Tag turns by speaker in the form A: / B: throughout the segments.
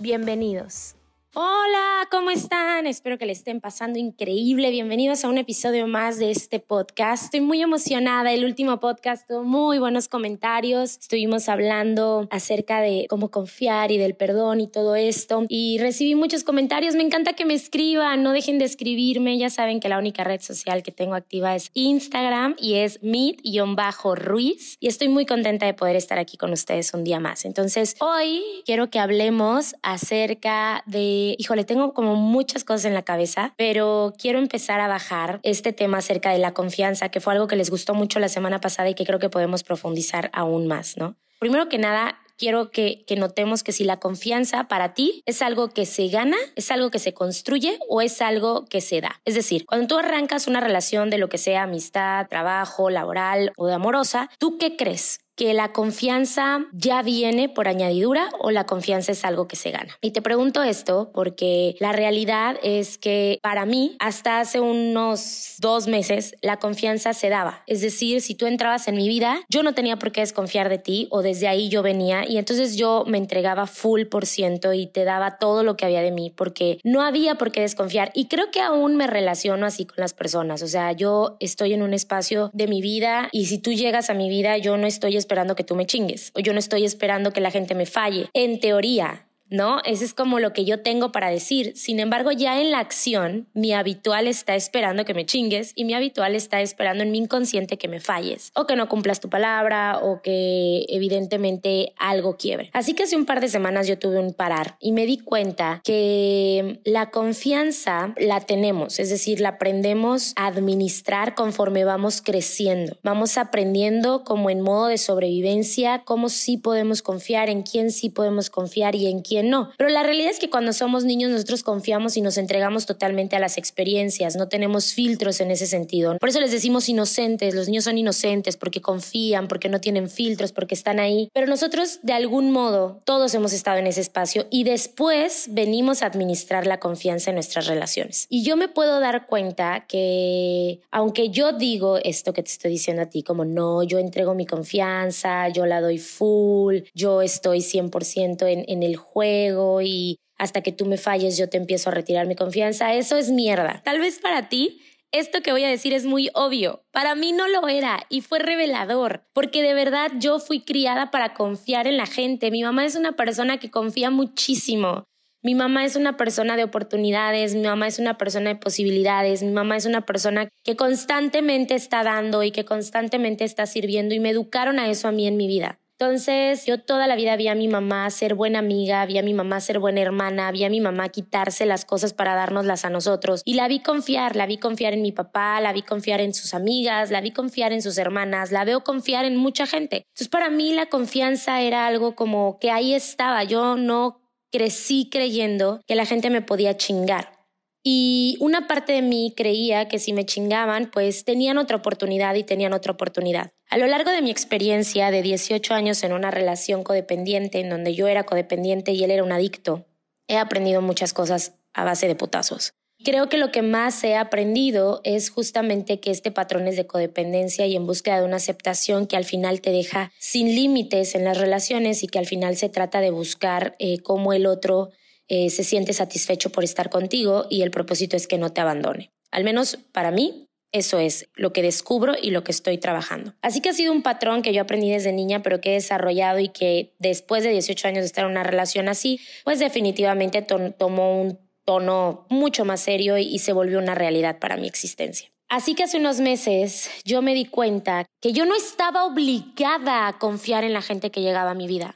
A: Bienvenidos. Hola, ¿cómo están? Espero que le estén pasando increíble. Bienvenidos a un episodio más de este podcast. Estoy muy emocionada. El último podcast tuvo muy buenos comentarios. Estuvimos hablando acerca de cómo confiar y del perdón y todo esto. Y recibí muchos comentarios. Me encanta que me escriban. No dejen de escribirme. Ya saben que la única red social que tengo activa es Instagram y es meet-ruiz. Y estoy muy contenta de poder estar aquí con ustedes un día más. Entonces, hoy quiero que hablemos acerca de híjole, tengo como muchas cosas en la cabeza, pero quiero empezar a bajar este tema acerca de la confianza, que fue algo que les gustó mucho la semana pasada y que creo que podemos profundizar aún más, ¿no? Primero que nada, quiero que, que, notemos que si la confianza para ti es algo que se gana, es algo que se construye o es algo que se da. Es decir, cuando tú arrancas una relación de lo que sea amistad, trabajo, laboral o de amorosa, ¿tú qué crees? Que la confianza ya viene por añadidura o la confianza es algo que se gana. Y te pregunto esto porque la realidad es que para mí hasta hace unos dos meses la confianza se daba. Es decir, si tú entrabas en mi vida, yo no tenía por qué desconfiar de ti o desde ahí yo venía y entonces yo me entregaba full por ciento y te daba todo lo que había de mí porque no había por qué desconfiar. Y creo que aún me relaciono así con las personas. O sea, yo estoy en un espacio de mi vida y si tú llegas a mi vida, yo no estoy esperando que tú me chingues o yo no estoy esperando que la gente me falle. En teoría, ¿no? Ese es como lo que yo tengo para decir. Sin embargo, ya en la acción, mi habitual está esperando que me chingues y mi habitual está esperando en mi inconsciente que me falles o que no cumplas tu palabra o que evidentemente algo quiebre. Así que hace un par de semanas yo tuve un parar y me di cuenta que la confianza la tenemos, es decir, la aprendemos a administrar conforme vamos creciendo. Vamos aprendiendo como en modo de sobrevivencia cómo sí podemos confiar, en quién sí podemos confiar y en quién no. Pero la realidad es que cuando somos niños nosotros confiamos y nos entregamos totalmente a las experiencias, no tenemos filtros en ese sentido. Por eso les decimos inocentes, los niños son inocentes porque confían, porque no tienen filtros, porque están ahí. Pero nosotros de algún modo todos hemos estado en ese espacio y después venimos a administrar la confianza en nuestras relaciones. Y yo me puedo dar cuenta que aunque yo digo esto que te estoy diciendo a ti, como no, yo entrego mi confianza, yo la doy full, yo estoy 100% en, en el juego, y hasta que tú me falles yo te empiezo a retirar mi confianza, eso es mierda. Tal vez para ti esto que voy a decir es muy obvio. Para mí no lo era y fue revelador, porque de verdad yo fui criada para confiar en la gente. Mi mamá es una persona que confía muchísimo. Mi mamá es una persona de oportunidades, mi mamá es una persona de posibilidades, mi mamá es una persona que constantemente está dando y que constantemente está sirviendo y me educaron a eso a mí en mi vida. Entonces, yo toda la vida vi a mi mamá ser buena amiga, vi a mi mamá ser buena hermana, vi a mi mamá quitarse las cosas para dárnoslas a nosotros. Y la vi confiar, la vi confiar en mi papá, la vi confiar en sus amigas, la vi confiar en sus hermanas, la veo confiar en mucha gente. Entonces, para mí la confianza era algo como que ahí estaba. Yo no crecí creyendo que la gente me podía chingar. Y una parte de mí creía que si me chingaban, pues tenían otra oportunidad y tenían otra oportunidad. A lo largo de mi experiencia de 18 años en una relación codependiente, en donde yo era codependiente y él era un adicto, he aprendido muchas cosas a base de putazos. Creo que lo que más he aprendido es justamente que este patrón es de codependencia y en búsqueda de una aceptación que al final te deja sin límites en las relaciones y que al final se trata de buscar eh, cómo el otro eh, se siente satisfecho por estar contigo y el propósito es que no te abandone. Al menos para mí, eso es lo que descubro y lo que estoy trabajando. Así que ha sido un patrón que yo aprendí desde niña, pero que he desarrollado y que después de 18 años de estar en una relación así, pues definitivamente tomó un tono mucho más serio y se volvió una realidad para mi existencia. Así que hace unos meses yo me di cuenta que yo no estaba obligada a confiar en la gente que llegaba a mi vida.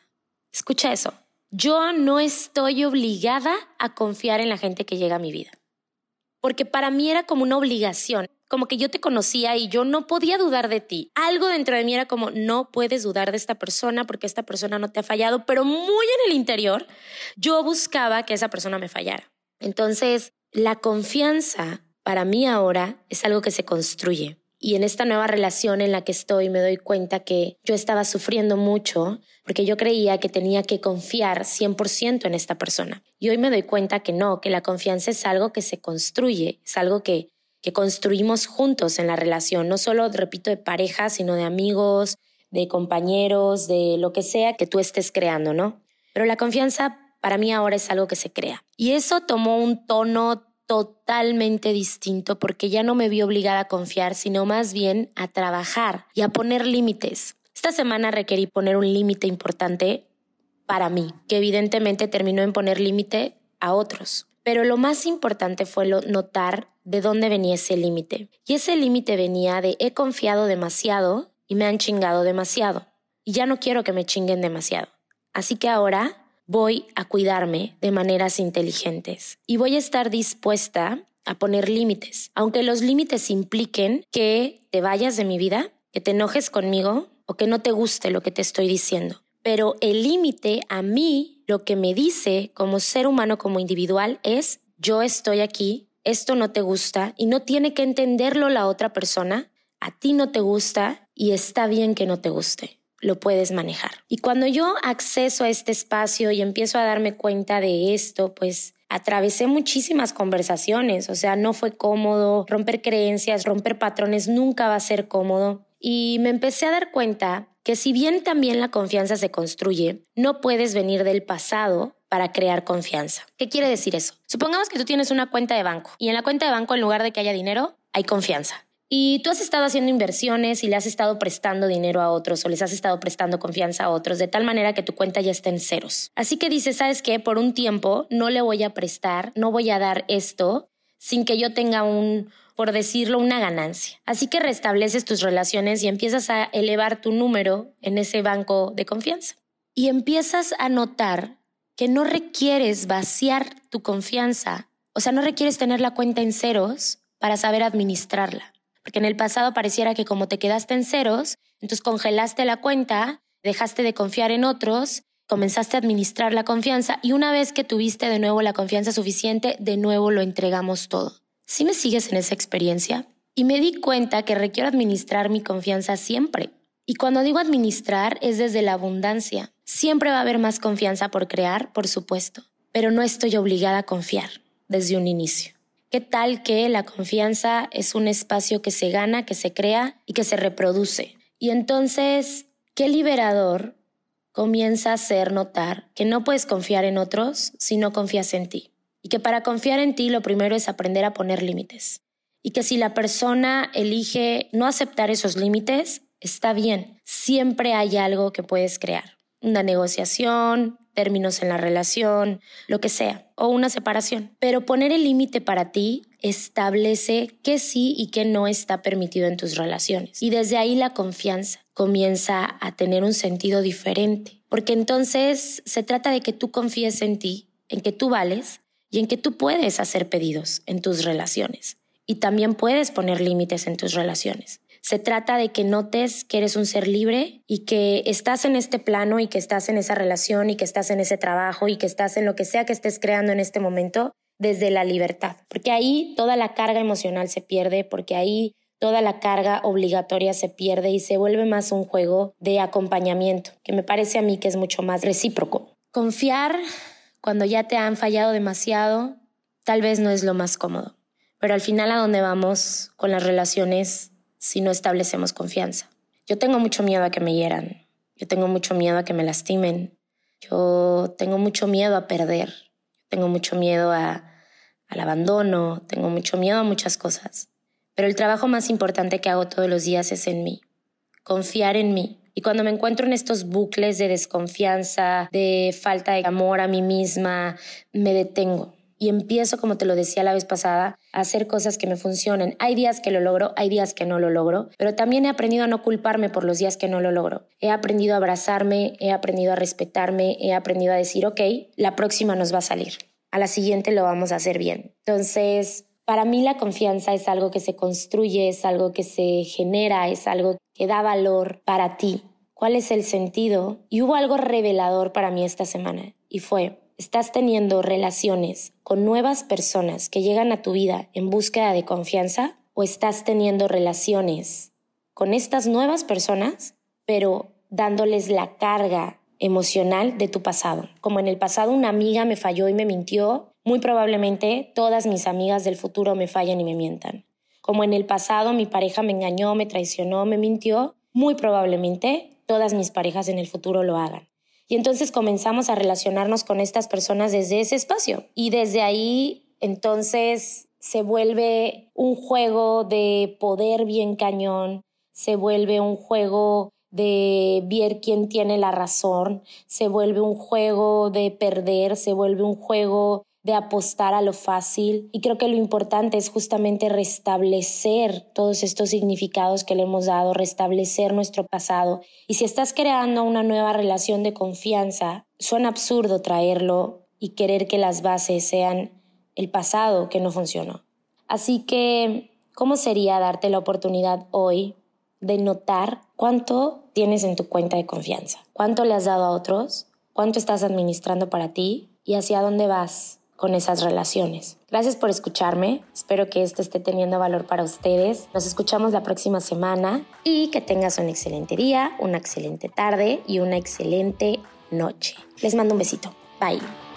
A: Escucha eso. Yo no estoy obligada a confiar en la gente que llega a mi vida. Porque para mí era como una obligación. Como que yo te conocía y yo no podía dudar de ti. Algo dentro de mí era como, no puedes dudar de esta persona porque esta persona no te ha fallado, pero muy en el interior yo buscaba que esa persona me fallara. Entonces, la confianza para mí ahora es algo que se construye. Y en esta nueva relación en la que estoy me doy cuenta que yo estaba sufriendo mucho porque yo creía que tenía que confiar 100% en esta persona. Y hoy me doy cuenta que no, que la confianza es algo que se construye, es algo que, que construimos juntos en la relación, no solo, repito, de pareja, sino de amigos, de compañeros, de lo que sea que tú estés creando, ¿no? Pero la confianza para mí ahora es algo que se crea. Y eso tomó un tono totalmente distinto porque ya no me vi obligada a confiar, sino más bien a trabajar y a poner límites. Esta semana requerí poner un límite importante para mí, que evidentemente terminó en poner límite a otros. Pero lo más importante fue notar de dónde venía ese límite. Y ese límite venía de he confiado demasiado y me han chingado demasiado. Y ya no quiero que me chinguen demasiado. Así que ahora voy a cuidarme de maneras inteligentes y voy a estar dispuesta a poner límites, aunque los límites impliquen que te vayas de mi vida, que te enojes conmigo o que no te guste lo que te estoy diciendo. Pero el límite a mí, lo que me dice como ser humano, como individual, es yo estoy aquí, esto no te gusta y no tiene que entenderlo la otra persona, a ti no te gusta y está bien que no te guste lo puedes manejar. Y cuando yo acceso a este espacio y empiezo a darme cuenta de esto, pues atravesé muchísimas conversaciones, o sea, no fue cómodo, romper creencias, romper patrones nunca va a ser cómodo. Y me empecé a dar cuenta que si bien también la confianza se construye, no puedes venir del pasado para crear confianza. ¿Qué quiere decir eso? Supongamos que tú tienes una cuenta de banco y en la cuenta de banco en lugar de que haya dinero, hay confianza. Y tú has estado haciendo inversiones y le has estado prestando dinero a otros o les has estado prestando confianza a otros de tal manera que tu cuenta ya está en ceros. Así que dices, ¿sabes qué? Por un tiempo no le voy a prestar, no voy a dar esto sin que yo tenga un, por decirlo, una ganancia. Así que restableces tus relaciones y empiezas a elevar tu número en ese banco de confianza. Y empiezas a notar que no requieres vaciar tu confianza, o sea, no requieres tener la cuenta en ceros para saber administrarla porque en el pasado pareciera que como te quedaste en ceros, entonces congelaste la cuenta, dejaste de confiar en otros, comenzaste a administrar la confianza y una vez que tuviste de nuevo la confianza suficiente, de nuevo lo entregamos todo. ¿Sí me sigues en esa experiencia? Y me di cuenta que requiero administrar mi confianza siempre. Y cuando digo administrar es desde la abundancia. Siempre va a haber más confianza por crear, por supuesto, pero no estoy obligada a confiar desde un inicio. ¿Qué tal que la confianza es un espacio que se gana, que se crea y que se reproduce? Y entonces, qué liberador comienza a hacer notar que no puedes confiar en otros si no confías en ti. Y que para confiar en ti lo primero es aprender a poner límites. Y que si la persona elige no aceptar esos límites, está bien. Siempre hay algo que puedes crear. Una negociación, términos en la relación, lo que sea, o una separación. Pero poner el límite para ti establece qué sí y qué no está permitido en tus relaciones. Y desde ahí la confianza comienza a tener un sentido diferente. Porque entonces se trata de que tú confíes en ti, en que tú vales y en que tú puedes hacer pedidos en tus relaciones. Y también puedes poner límites en tus relaciones. Se trata de que notes que eres un ser libre y que estás en este plano y que estás en esa relación y que estás en ese trabajo y que estás en lo que sea que estés creando en este momento desde la libertad. Porque ahí toda la carga emocional se pierde, porque ahí toda la carga obligatoria se pierde y se vuelve más un juego de acompañamiento, que me parece a mí que es mucho más recíproco. Confiar cuando ya te han fallado demasiado tal vez no es lo más cómodo, pero al final a donde vamos con las relaciones si no establecemos confianza. Yo tengo mucho miedo a que me hieran, yo tengo mucho miedo a que me lastimen, yo tengo mucho miedo a perder, tengo mucho miedo a, al abandono, tengo mucho miedo a muchas cosas. Pero el trabajo más importante que hago todos los días es en mí, confiar en mí. Y cuando me encuentro en estos bucles de desconfianza, de falta de amor a mí misma, me detengo y empiezo, como te lo decía la vez pasada, a hacer cosas que me funcionen. Hay días que lo logro, hay días que no lo logro, pero también he aprendido a no culparme por los días que no lo logro. He aprendido a abrazarme, he aprendido a respetarme, he aprendido a decir, ok, la próxima nos va a salir, a la siguiente lo vamos a hacer bien. Entonces, Para mí la confianza es algo que se construye, es algo que se genera, es algo que da valor para ti. ¿Cuál es el sentido? Y hubo algo revelador para mí esta semana y fue, estás teniendo relaciones con nuevas personas que llegan a tu vida en búsqueda de confianza o estás teniendo relaciones con estas nuevas personas, pero dándoles la carga emocional de tu pasado. Como en el pasado una amiga me falló y me mintió, muy probablemente todas mis amigas del futuro me fallen y me mientan. Como en el pasado mi pareja me engañó, me traicionó, me mintió, muy probablemente todas mis parejas en el futuro lo hagan. Y entonces comenzamos a relacionarnos con estas personas desde ese espacio. Y desde ahí entonces se vuelve un juego de poder bien cañón, se vuelve un juego de ver quién tiene la razón, se vuelve un juego de perder, se vuelve un juego de apostar a lo fácil. Y creo que lo importante es justamente restablecer todos estos significados que le hemos dado, restablecer nuestro pasado. Y si estás creando una nueva relación de confianza, suena absurdo traerlo y querer que las bases sean el pasado que no funcionó. Así que, ¿cómo sería darte la oportunidad hoy de notar cuánto tienes en tu cuenta de confianza? ¿Cuánto le has dado a otros? ¿Cuánto estás administrando para ti? ¿Y hacia dónde vas? Con esas relaciones. Gracias por escucharme, espero que esto esté teniendo valor para ustedes. Nos escuchamos la próxima semana y que tengas un excelente día, una excelente tarde y una excelente noche. Les mando un besito. Bye.